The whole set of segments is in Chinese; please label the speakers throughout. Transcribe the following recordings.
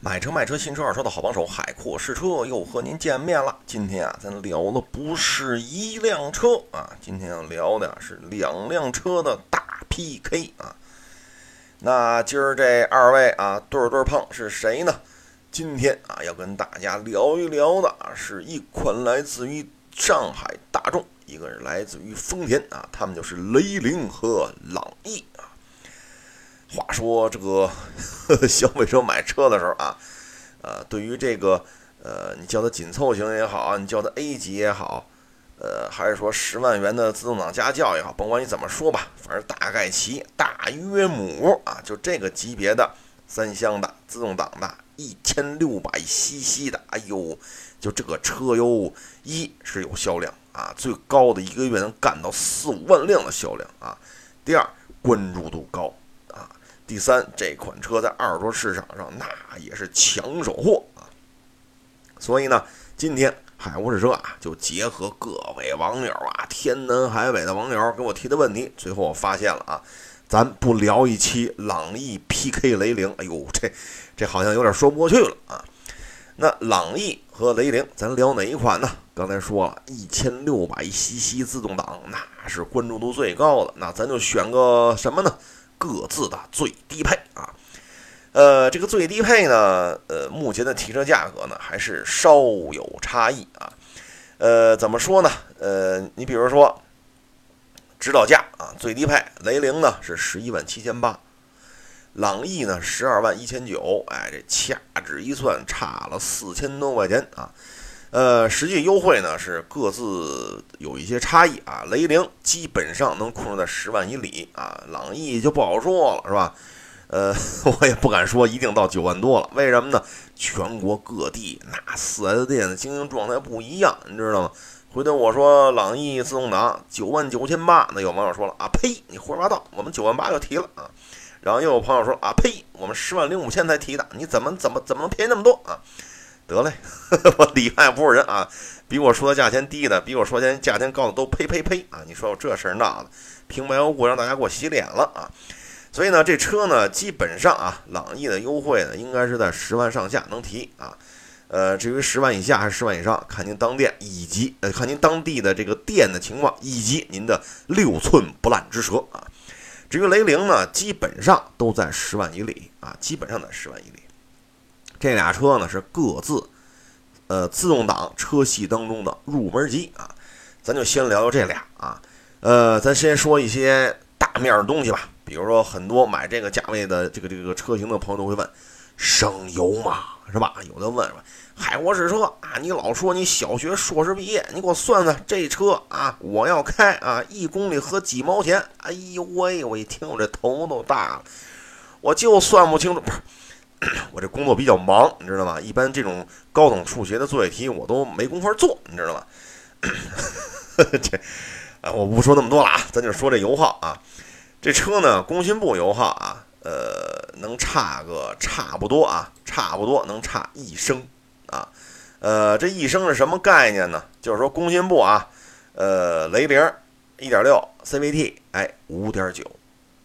Speaker 1: 买车卖车新车二手车的好帮手，海阔试车又和您见面了。今天啊，咱聊的不是一辆车啊，今天要聊的是两辆车的大 PK 啊。那今儿这二位啊，对对碰是谁呢？今天啊，要跟大家聊一聊的啊，是一款来自于上海大众，一个是来自于丰田啊，他们就是雷凌和朗逸啊。话说这个呵呵消费者买车的时候啊，呃，对于这个呃，你叫它紧凑型也好，你叫它 A 级也好，呃，还是说十万元的自动挡家轿也好，甭管你怎么说吧，反正大概齐大约母啊，就这个级别的三厢的自动挡的，一千六百 CC 的，哎呦，就这个车哟，一是有销量啊，最高的一个月能干到四五万辆的销量啊，第二关注度高。第三，这款车在二手车市场上那也是抢手货啊。所以呢，今天海沃士车啊，就结合各位网友啊，天南海北的网友给我提的问题，最后我发现了啊，咱不聊一期朗逸 PK 雷凌，哎呦，这这好像有点说不过去了啊。那朗逸和雷凌，咱聊哪一款呢？刚才说了一千六百 CC 自动挡，那是关注度最高的，那咱就选个什么呢？各自的最低配啊，呃，这个最低配呢，呃，目前的提车价格呢还是稍有差异啊，呃，怎么说呢？呃，你比如说指导价啊，最低配雷凌呢是十一万七千八，朗逸呢十二万一千九，哎，这掐指一算差了四千多块钱啊。呃，实际优惠呢是各自有一些差异啊。雷凌基本上能控制在十万以里啊，朗逸就不好说了，是吧？呃，我也不敢说一定到九万多了，为什么呢？全国各地那四 S 店的经营状态不一样，你知道吗？回头我说朗逸自动挡九万九千八，那有网友说了啊，呸，你胡说八道，我们九万八就提了啊。然后又有朋友说啊，呸，我们十万零五千才提的，你怎么怎么怎么能便宜那么多啊？得嘞，我里外不是人啊！比我说的价钱低的，比我说钱价钱高的都呸呸呸啊！你说我这事儿闹的，平白无故让大家给我洗脸了啊！所以呢，这车呢，基本上啊，朗逸的优惠呢，应该是在十万上下能提啊。呃，至于十万以下还是十万以上，看您当店以及呃，看您当地的这个店的情况以及您的六寸不烂之舌啊。至于雷凌呢，基本上都在十万以里啊，基本上在十万以里。这俩车呢是各自，呃，自动挡车系当中的入门级啊，咱就先聊聊这俩啊，呃，咱先说一些大面的东西吧，比如说很多买这个价位的这个这个车型的朋友都会问，省油吗？是吧？有的问，海沃士车啊，你老说你小学硕士毕业，你给我算算这车啊，我要开啊，一公里合几毛钱？哎呦喂，我一听我这头都大了，我就算不清楚，不是。我这工作比较忙，你知道吗？一般这种高等数学的作业题我都没工夫做，你知道吗？这啊，我不说那么多了啊，咱就说这油耗啊。这车呢，工信部油耗啊，呃，能差个差不多啊，差不多能差一升啊。呃，这一升是什么概念呢？就是说工信部啊，呃，雷凌一点六 CVT，哎，五点九。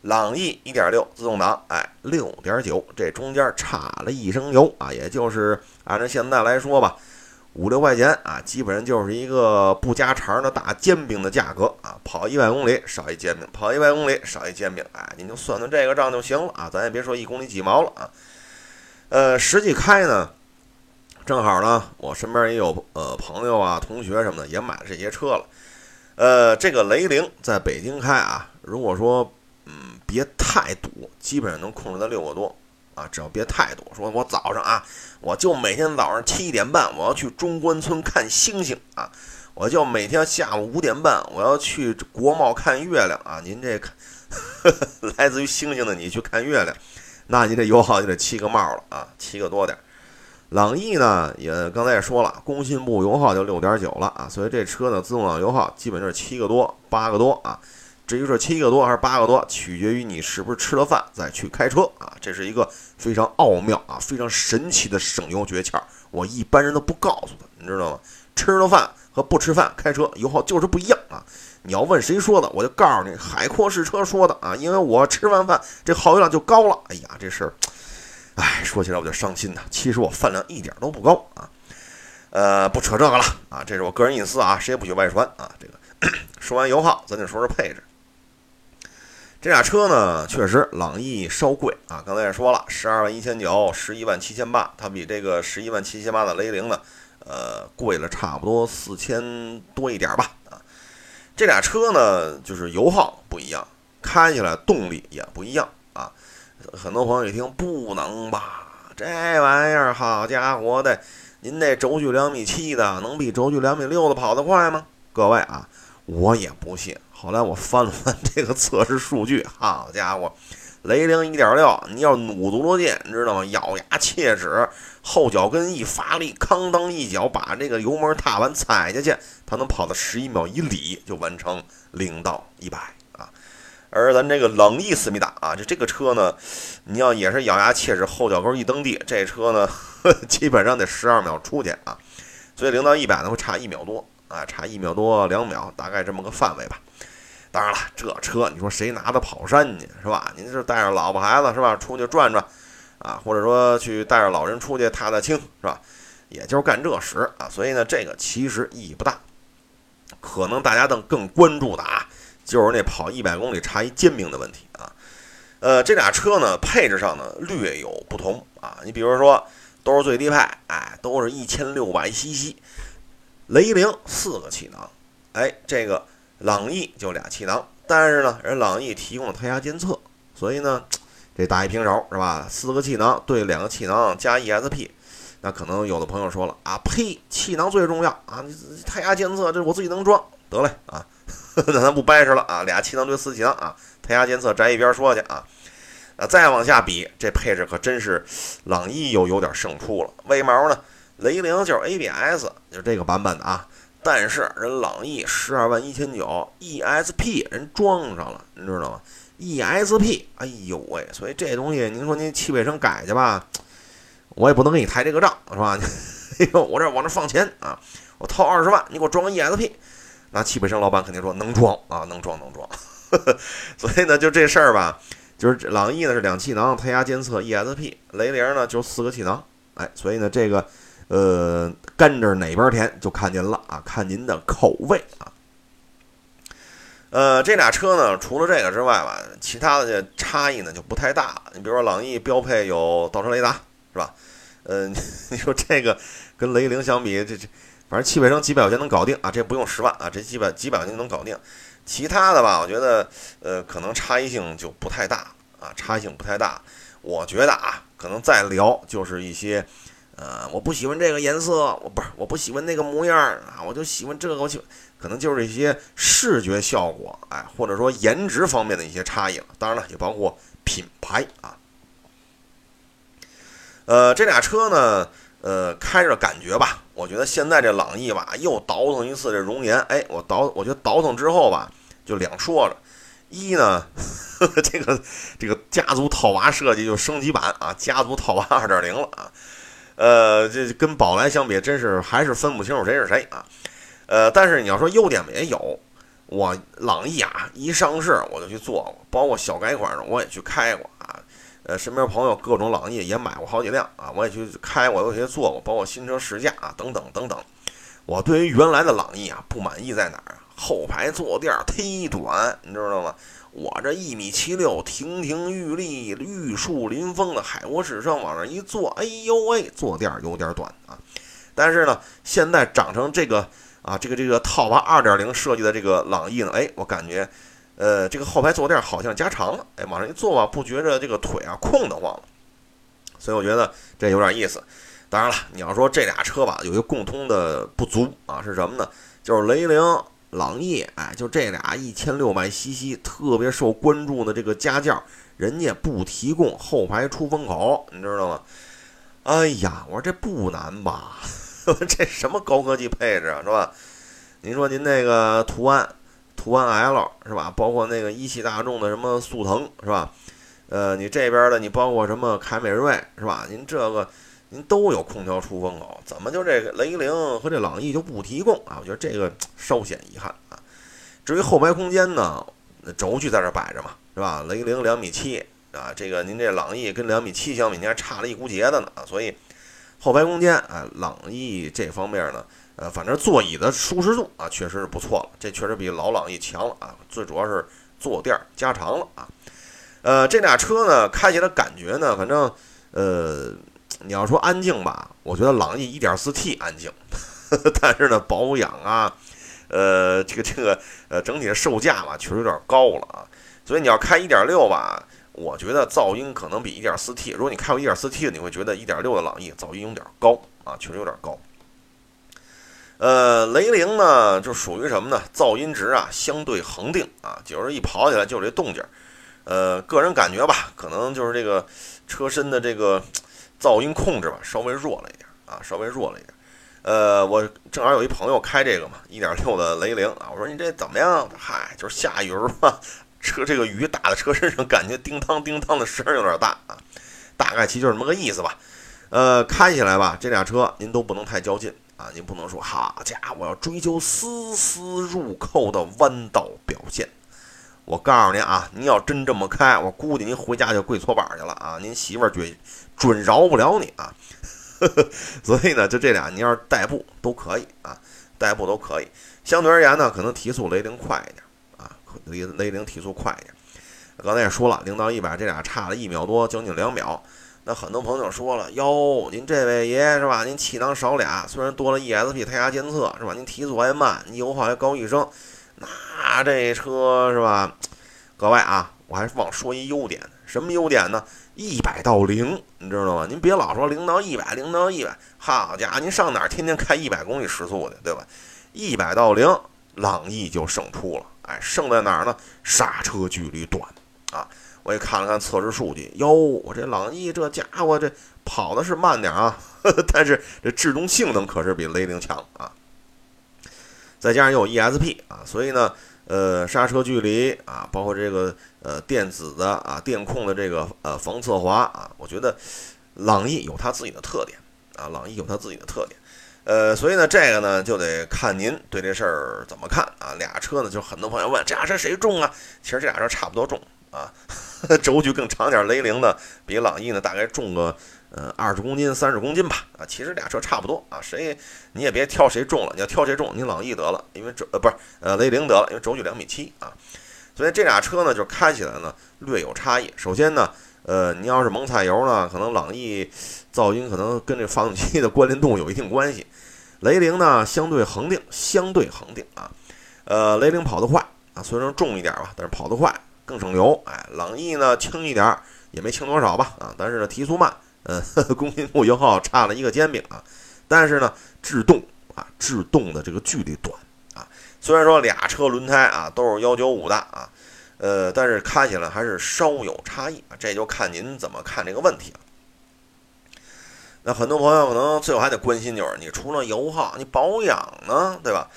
Speaker 1: 朗逸1.6自动挡，哎，6.9，这中间差了一升油啊，也就是按照现在来说吧，五六块钱啊，基本上就是一个不加肠的大煎饼的价格啊，跑一百公里少一煎饼，跑一百公里少一煎饼，哎，您就算算这个账就行了啊，咱也别说一公里几毛了啊。呃，实际开呢，正好呢，我身边也有呃朋友啊、同学什么的也买了这些车了，呃，这个雷凌在北京开啊，如果说。嗯，别太堵，基本上能控制在六个多啊。只要别太堵，说我早上啊，我就每天早上七点半我要去中关村看星星啊，我就每天下午五点半我要去国贸看月亮啊。您这看，来自于星星的你去看月亮，那你这油耗就得七个帽了啊，七个多点。朗逸呢，也刚才也说了，工信部油耗就六点九了啊，所以这车呢，自动挡油耗基本就是七个多、八个多啊。至于说七个多还是八个多，取决于你是不是吃了饭再去开车啊，这是一个非常奥妙啊、非常神奇的省油诀窍。我一般人都不告诉他，你知道吗？吃了饭和不吃饭开车油耗就是不一样啊。你要问谁说的，我就告诉你，海阔试车说的啊。因为我吃完饭这耗油量就高了。哎呀，这事儿，哎，说起来我就伤心呐。其实我饭量一点都不高啊。呃，不扯这个了啊，这是我个人隐私啊，谁也不许外传啊。这个 说完油耗，咱就说说配置。这俩车呢，确实朗逸稍贵啊。刚才也说了，十二万一千九，十一万七千八，它比这个十一万七千八的雷凌呢，呃，贵了差不多四千多一点吧啊。这俩车呢，就是油耗不一样，开起来动力也不一样啊。很多朋友一听，不能吧？这玩意儿，好家伙的！您那轴距两米七的，能比轴距两米六的跑得快吗？各位啊，我也不信。后来我翻了翻这个测试数据，好家伙，雷凌一点六，你要努足了劲，你知道吗？咬牙切齿，后脚跟一发力，哐当一脚把这个油门踏完踩下去，它能跑到十一秒以里就完成零到一百啊。而咱这个朗逸思密达啊，就这个车呢，你要也是咬牙切齿，后脚跟一蹬地，这车呢。基本上得十二秒出去啊，所以零到一百呢会差一秒多啊，差一秒多两秒，大概这么个范围吧。当然了，这车你说谁拿它跑山去是吧？您是带着老婆孩子是吧，出去转转啊，或者说去带着老人出去踏踏青是吧？也就是干这时啊，所以呢，这个其实意义不大。可能大家更更关注的啊，就是那跑一百公里差一煎饼的问题啊。呃，这俩车呢配置上呢略有不同啊，你比如说。都是最低配，哎，都是一千六百 cc，雷凌四个气囊，哎，这个朗逸就俩气囊，但是呢，人朗逸提供了胎压监测，所以呢，这打一平手是吧？四个气囊对两个气囊加 ESP，那可能有的朋友说了啊，呸，气囊最重要啊，你胎压监测这我自己能装，得嘞啊，那 咱不掰扯了啊，俩气囊对四气囊啊，胎压监测摘一边说去啊。那，再往下比，这配置可真是朗逸又有点胜出了。为毛呢？雷凌就是 ABS，就是这个版本的啊。但是人朗逸十二万一千九，ESP 人装上了，你知道吗？ESP，哎呦喂！所以这东西，您说您汽配城改去吧，我也不能给你抬这个账，是吧？哎呦，我这往这放钱啊，我掏二十万，你给我装个 ESP，那汽配城老板肯定说能装啊，能装能装。所以呢，就这事儿吧。就是朗逸呢是两气囊，胎压监测 ESP，雷凌呢就四个气囊，哎，所以呢这个呃甘蔗哪边甜就看您了啊，看您的口味啊。呃，这俩车呢除了这个之外吧，其他的差异呢就不太大。你比如说朗逸标配有倒车雷达是吧？呃，你说这个跟雷凌相比，这这反正汽配城几百块钱能搞定啊，这不用十万啊，这几百几百块钱能搞定。其他的吧，我觉得，呃，可能差异性就不太大啊，差异性不太大。我觉得啊，可能再聊就是一些，呃，我不喜欢这个颜色，我不是我不喜欢那个模样啊，我就喜欢这个，我喜欢，可能就是一些视觉效果，哎，或者说颜值方面的一些差异了。当然了，也包括品牌啊。呃，这俩车呢，呃，开着感觉吧。我觉得现在这朗逸吧，又倒腾一次这容颜，哎，我倒，我觉得倒腾之后吧，就两说了，一呢，这个这个家族套娃设计就升级版啊，家族套娃二点零了啊，呃，这跟宝来相比，真是还是分不清楚谁是谁啊，呃，但是你要说优点也有，我朗逸啊，一上市我就去做过，包括小改款的我也去开过啊。呃，身边朋友各种朗逸也买过好几辆啊，我也去开，我有些坐过，包括新车试驾啊，等等等等。我对于原来的朗逸啊不满意在哪儿？后排坐垫忒短，你知道吗？我这一米七六，亭亭玉立、玉树临风的海沃士上往那一坐，哎呦喂，坐垫有点短啊。但是呢，现在长成这个啊，这个这个套娃二点零设计的这个朗逸呢，哎，我感觉。呃，这个后排坐垫好像加长了，哎，往上一坐吧，不觉着这个腿啊空得慌了，所以我觉得这有点意思。当然了，你要说这俩车吧，有一个共通的不足啊，是什么呢？就是雷凌、朗逸，哎，就这俩一千六百 cc 特别受关注的这个家轿，人家不提供后排出风口，你知道吗？哎呀，我说这不难吧？这什么高科技配置啊，是吧？您说您那个途安。途安 L 是吧？包括那个一汽大众的什么速腾是吧？呃，你这边的你包括什么凯美瑞是吧？您这个您都有空调出风口，怎么就这个雷凌和这朗逸就不提供啊？我觉得这个稍显遗憾啊。至于后排空间呢，轴距在这摆着嘛是吧？雷凌两米七，啊，这个您这朗逸跟两米七相比，您还差了一股节的呢，所以后排空间啊，朗逸这方面呢，呃，反正座椅的舒适度啊，确实是不错了，这确实比老朗逸强了啊，最主要是坐垫加长了啊，呃，这俩车呢开起来感觉呢，反正呃，你要说安静吧，我觉得朗逸 1.4T 安静，但是呢，保养啊，呃，这个这个呃，整体的售价吧，确实有点高了啊。所以你要开1.6吧，我觉得噪音可能比 1.4T。如果你开过 1.4T 的，你会觉得1.6的朗逸噪音有点高啊，确实有点高。呃，雷凌呢，就属于什么呢？噪音值啊，相对恒定啊，就是一跑起来就这动静。呃，个人感觉吧，可能就是这个车身的这个噪音控制吧，稍微弱了一点啊，稍微弱了一点。呃，我正好有一朋友开这个嘛，1.6的雷凌啊，我说你这怎么样？嗨，就是下雨嘛。车这个雨打在车身上，感觉叮当叮当的声有点大啊，大概其就是这么个意思吧。呃，开起来吧，这俩车您都不能太较劲啊，您不能说好家伙，要追求丝丝入扣的弯道表现。我告诉您啊，您要真这么开，我估计您回家就跪搓板去了啊，您媳妇儿准准饶不了你啊。所以呢，就这俩，您要是代步都可以啊，代步都可以。相对而言呢，可能提速雷凌快一点啊。雷雷凌提速快一点，刚才也说了，零到一百这俩差了一秒多，将近两秒。那很多朋友说了，哟，您这位爷是吧？您气囊少俩，虽然多了 ESP 胎压监测是吧？您提速还慢，你油耗还高一升，那这车是吧？各位啊，我还忘说一优点，什么优点呢？一百到零，你知道吗？您别老说零到一百，零到一百，好家伙，您上哪儿天天开一百公里时速去，对吧？一百到零，朗逸就胜出了。哎，胜在哪儿呢？刹车距离短啊！我也看了看测试数据，哟，我这朗逸这家伙这跑的是慢点啊，但是这制动性能可是比雷凌强啊。再加上又有 ESP 啊，所以呢，呃，刹车距离啊，包括这个呃电子的啊电控的这个呃防侧滑啊，我觉得朗逸有它自己的特点啊，朗逸有它自己的特点。呃，所以呢，这个呢就得看您对这事儿怎么看啊。俩车呢，就很多朋友问这俩车谁重啊？其实这俩车差不多重啊，轴距更长点，雷凌呢比朗逸呢大概重个呃二十公斤、三十公斤吧啊。其实俩车差不多啊，谁你也别挑谁重了，你要挑谁重，你朗逸得了，因为轴呃不是呃雷凌得了，因为轴距两米七啊。所以这俩车呢就开起来呢略有差异。首先呢。呃，你要是猛踩油呢，可能朗逸噪音可能跟这发动机的关联度有一定关系。雷凌呢，相对恒定，相对恒定啊。呃，雷凌跑得快啊，虽然重一点吧，但是跑得快，更省油。哎，朗逸呢轻一点，也没轻多少吧啊，但是呢提速慢，呃，公斤部油耗差了一个煎饼啊。但是呢，制动啊，制动的这个距离短啊。虽然说俩车轮胎啊都是幺九五的啊。呃，但是开起来还是稍有差异啊，这就看您怎么看这个问题了。那很多朋友可能最后还得关心，就是你除了油耗，你保养呢，对吧？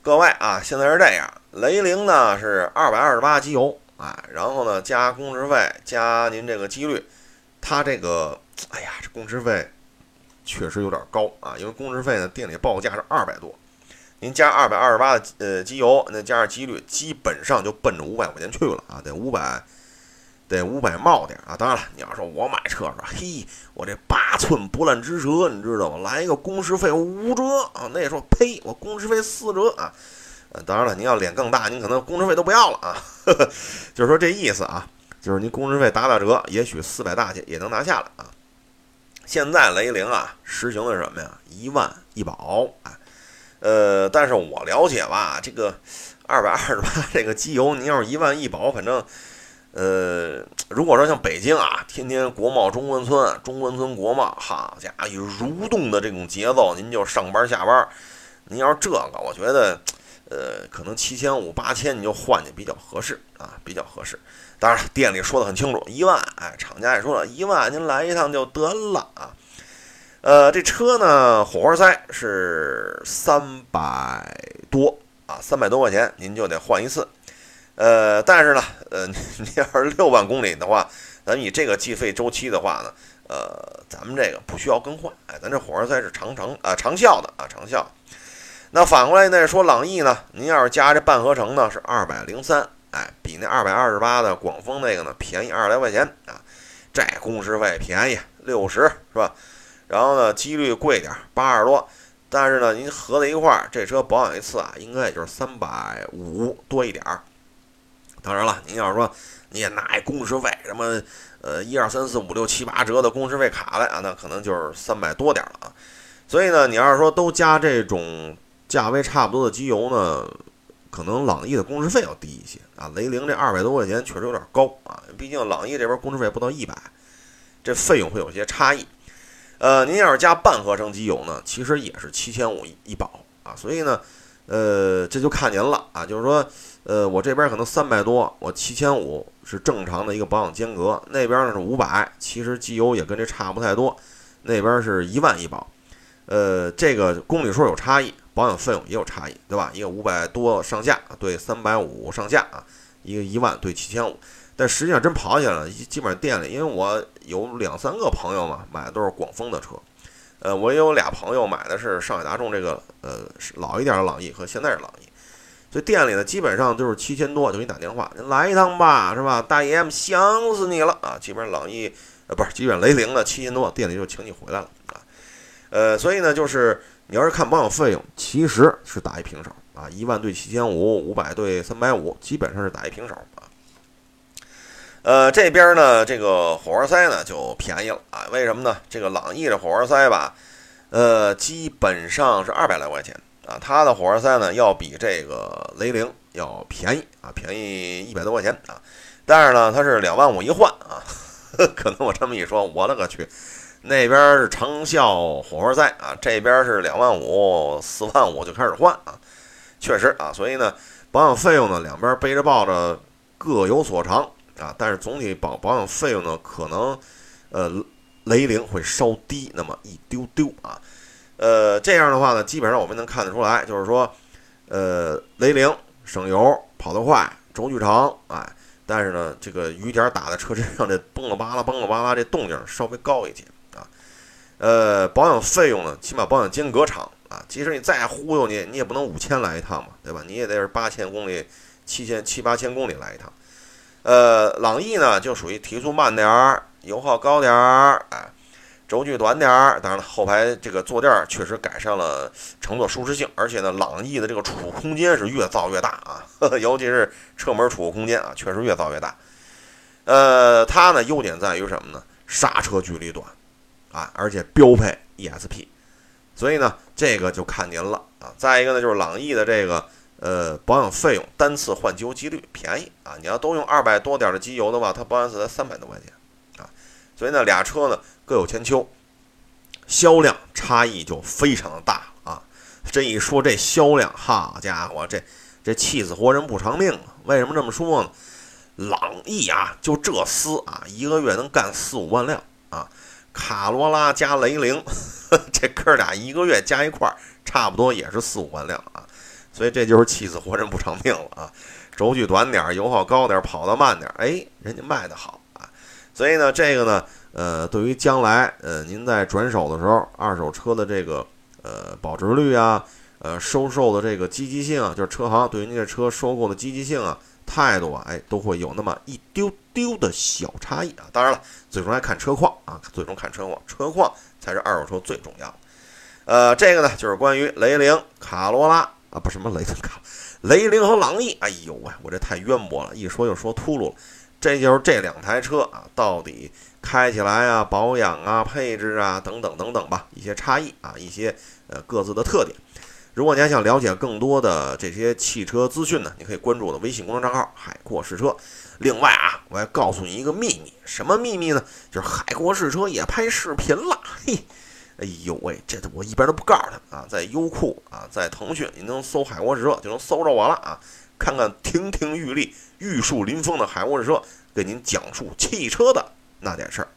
Speaker 1: 各位啊，现在是这样，雷凌呢是二百二十八机油，啊，然后呢加工时费加您这个机率，它这个，哎呀，这工时费确实有点高啊，因为工时费呢店里报价是二百多。您加二百二十八的呃机油，那加上机率，基本上就奔着五百块钱去了啊，得五百，得五百冒点啊。当然了，你要说我买车是吧，嘿，我这八寸不烂之舌，你知道吗？来一个工时费五折啊，那也说呸，我工时费四折啊。呃，当然了，您要脸更大，您可能工时费都不要了啊。就是说这意思啊，就是您工时费打打折，也许四百大去也能拿下了啊。现在雷凌啊，实行的是什么呀？一万一保，啊。呃，但是我了解吧，这个二百二十八 这个机油，您要是一万一保，反正，呃，如果说像北京啊，天天国贸中关村、中关村国贸，好家伙，蠕动的这种节奏，您就上班下班，您要是这个，我觉得，呃，可能七千五、八千你就换去比较合适啊，比较合适。当然，店里说的很清楚，一万，哎，厂家也说了一万，您来一趟就得了啊。呃，这车呢，火花塞是三百多啊，三百多块钱您就得换一次。呃，但是呢，呃，您要是六万公里的话，咱以这个计费周期的话呢，呃，咱们这个不需要更换。哎，咱这火花塞是长长啊长效的啊长效。那反过来呢说朗逸呢，您要是加这半合成呢是二百零三哎，比那二百二十八的广丰那个呢便宜二十来块钱啊。这工时费便宜六十是吧？然后呢，机率贵点八十多，但是呢，您合在一块儿，这车保养一次啊，应该也就是三百五多一点儿。当然了，您要是说你也拿一工时费什么呃一二三四五六七八折的工时费卡来啊，那可能就是三百多点了啊。所以呢，你要是说都加这种价位差不多的机油呢？可能朗逸的工时费要低一些啊，雷凌这二百多块钱确实有点高啊，毕竟朗逸这边工时费不到一百，这费用会有些差异。呃，您要是加半合成机油呢，其实也是七千五一保啊，所以呢，呃，这就看您了啊，就是说，呃，我这边可能三百多，我七千五是正常的一个保养间隔，那边呢是五百，其实机油也跟这差不太多，那边是一万一保，呃，这个公里数有差异。保养费用也有差异，对吧？一个五百多上下对三百五上下啊，一个一万对七千五。但实际上真跑起来了，基本上店里，因为我有两三个朋友嘛，买的都是广丰的车。呃，我有俩朋友买的是上海大众这个呃老一点的朗逸和现在的朗逸。所以店里呢，基本上就是七千多就给你打电话，您来一趟吧，是吧？大爷们想死你了啊！基本上朗逸呃不是，基本上雷凌的七千多，店里就请你回来了啊。呃，所以呢，就是。你要是看保养费用，其实是打一平手啊，一万对七千五，五百对三百五，基本上是打一平手啊。呃，这边呢，这个火花塞呢就便宜了啊，为什么呢？这个朗逸的火花塞吧，呃，基本上是二百来块钱啊，它的火花塞呢要比这个雷凌要便宜啊，便宜一百多块钱啊，但是呢，它是两万五一换啊，可能我这么一说，我勒个去！那边是长效火花塞啊，这边是两万五、四万五就开始换啊，确实啊，所以呢，保养费用呢两边背着抱着各有所长啊，但是总体保保养费用呢可能，呃，雷凌会稍低那么一丢丢啊，呃，这样的话呢，基本上我们能看得出来，就是说，呃，雷凌省油、跑得快、轴距长，哎，但是呢，这个雨点打在车身上，这嘣了吧啦、嘣了吧啦，这动静稍微高一些。呃，保养费用呢，起码保养间隔长啊。即使你再忽悠你，你也不能五千来一趟嘛，对吧？你也得是八千公里、七千七八千公里来一趟。呃，朗逸呢就属于提速慢点儿，油耗高点儿，哎，轴距短点儿。当然了，后排这个坐垫确实改善了乘坐舒适性，而且呢，朗逸的这个储物空间是越造越大啊，尤其是车门储物空间啊，确实越造越大。呃，它呢优点在于什么呢？刹车距离短。啊，而且标配 ESP，所以呢，这个就看您了啊。再一个呢，就是朗逸的这个呃保养费用，单次换机油机率便宜啊。你要都用二百多点的机油的话，它保养次才三百多块钱啊。所以呢，俩车呢各有千秋，销量差异就非常的大啊。这一说这销量，好家伙，这这气死活人不偿命啊！为什么这么说呢？朗逸啊，就这厮啊，一个月能干四五万辆啊。卡罗拉加雷凌，这哥俩一个月加一块儿，差不多也是四五万辆啊，所以这就是气死活人不偿命了啊！轴距短点儿，油耗高点儿，跑得慢点儿，哎，人家卖的好啊！所以呢，这个呢，呃，对于将来，呃，您在转手的时候，二手车的这个呃保值率啊，呃，收售的这个积极性啊，就是车行对于您这车收购的积极性啊。态度啊，哎，都会有那么一丢丢的小差异啊。当然了，最终还看车况啊，最终看车况，车况才是二手车最重要。呃，这个呢，就是关于雷凌、卡罗拉啊，不什么雷凌 卡，雷凌和朗逸。哎呦喂，我这太渊博了，一说就说秃噜了。这就是这两台车啊，到底开起来啊、保养啊、配置啊等等等等吧，一些差异啊，一些呃各自的特点。如果你还想了解更多的这些汽车资讯呢，你可以关注我的微信公众账号“海阔试车”。另外啊，我还告诉你一个秘密，什么秘密呢？就是海阔试车也拍视频了。嘿，哎呦喂，这我一边都不告诉他啊，在优酷啊，在腾讯，您能搜“海阔试车”就能搜着我了啊。看看亭亭玉立、玉树临风的海阔试车，给您讲述汽车的那点事儿。